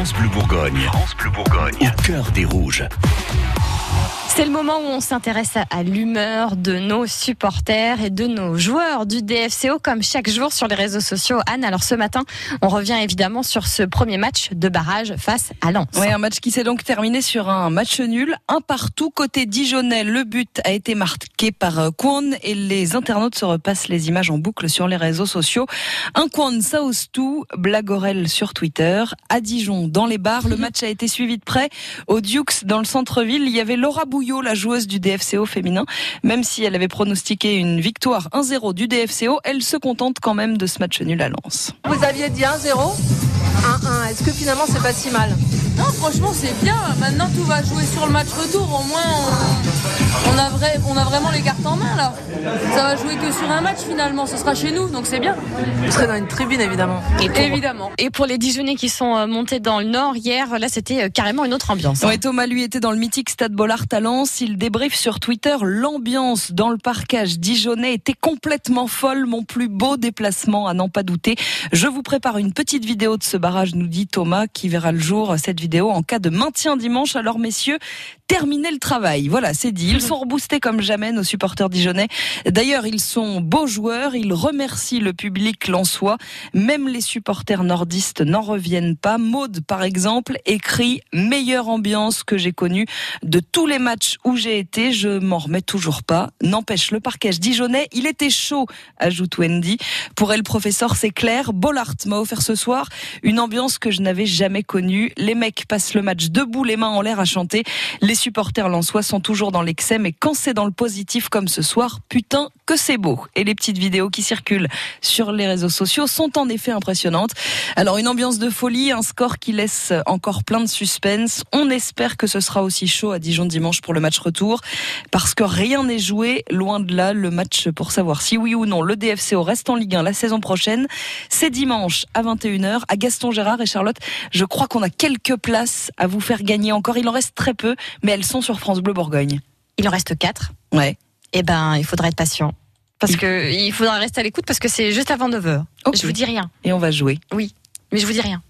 France Bleu Bourgogne. France Bleu Bourgogne. Au cœur des rouges. C'est le moment où on s'intéresse à l'humeur de nos supporters et de nos joueurs du DFCO comme chaque jour sur les réseaux sociaux. Anne, alors ce matin, on revient évidemment sur ce premier match de barrage face à Lens. Oui, un match qui s'est donc terminé sur un match nul, un partout côté Dijonais. Le but a été marqué par Kwon et les internautes se repassent les images en boucle sur les réseaux sociaux. Un Kwon tout, Blagorel sur Twitter, à Dijon dans les bars. Le match a été suivi de près au Dukes dans le centre-ville. Il y avait Laura Bouillon la joueuse du DFCO féminin. Même si elle avait pronostiqué une victoire 1-0 du DFCO, elle se contente quand même de ce match nul à Lens. Vous aviez dit 1-0 1-1. Est-ce que finalement c'est pas si mal? Non, franchement c'est bien. Maintenant tout va jouer sur le match retour. Au moins on, a, vrai, on a vraiment les cartes en main là. Ça va jouer que sur un match finalement. Ce sera chez nous, donc c'est bien. Vous serez dans une tribune évidemment. Et pour, évidemment. Et pour les Dijonais qui sont euh, montés dans le nord hier, là c'était euh, carrément une autre ambiance. Hein. Thomas lui était dans le mythique Stade Bollard à Lens. Il débriefe sur Twitter l'ambiance dans le parcage dijonnais était complètement folle. Mon plus beau déplacement à n'en pas douter. Je vous prépare une petite vidéo de ce barrage, nous dit Thomas, qui verra le jour cette vidéo en cas de maintien dimanche. Alors messieurs, terminez le travail. Voilà, c'est dit. Ils sont reboostés comme jamais, nos supporters dijonnais. D'ailleurs, ils sont beaux joueurs. Ils remercient le public lensois. Même les supporters nordistes n'en reviennent pas. Maude, par exemple, écrit meilleure ambiance que j'ai connue de tous les matchs où j'ai été. Je m'en remets toujours pas. N'empêche, le parquage dijonnais, il était chaud, ajoute Wendy. Pour elle, professeur, c'est clair. Bollard m'a offert ce soir une ambiance que je n'avais jamais connue. Les mecs passent le match debout, les mains en l'air à chanter. Les supporters lensois sont toujours dans l'excès, mais quand c'est dans le positif comme ce soir, putain que c'est beau. Et les petites vidéos qui circulent sur les réseaux sociaux sont en effet impressionnantes. Alors une ambiance de folie, un score qui laisse encore plein de suspense. On espère que ce sera aussi chaud à Dijon dimanche pour le match retour, parce que rien n'est joué. Loin de là, le match pour savoir si oui ou non le DFCO reste en Ligue 1 la saison prochaine, c'est dimanche à 21h à Gaston Gérard et Charlotte. Je crois qu'on a quelques places à vous faire gagner encore. Il en reste très peu, mais elles sont sur France Bleu Bourgogne. Il en reste quatre. Ouais. Eh ben, il faudra être patient. Parce que il faudra rester à l'écoute parce que c'est juste avant 9h. Je vous dis rien. Et on va jouer. Oui, mais je vous dis rien.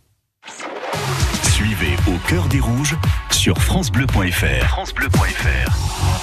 Suivez au cœur des rouges sur francebleu.fr. francebleu.fr.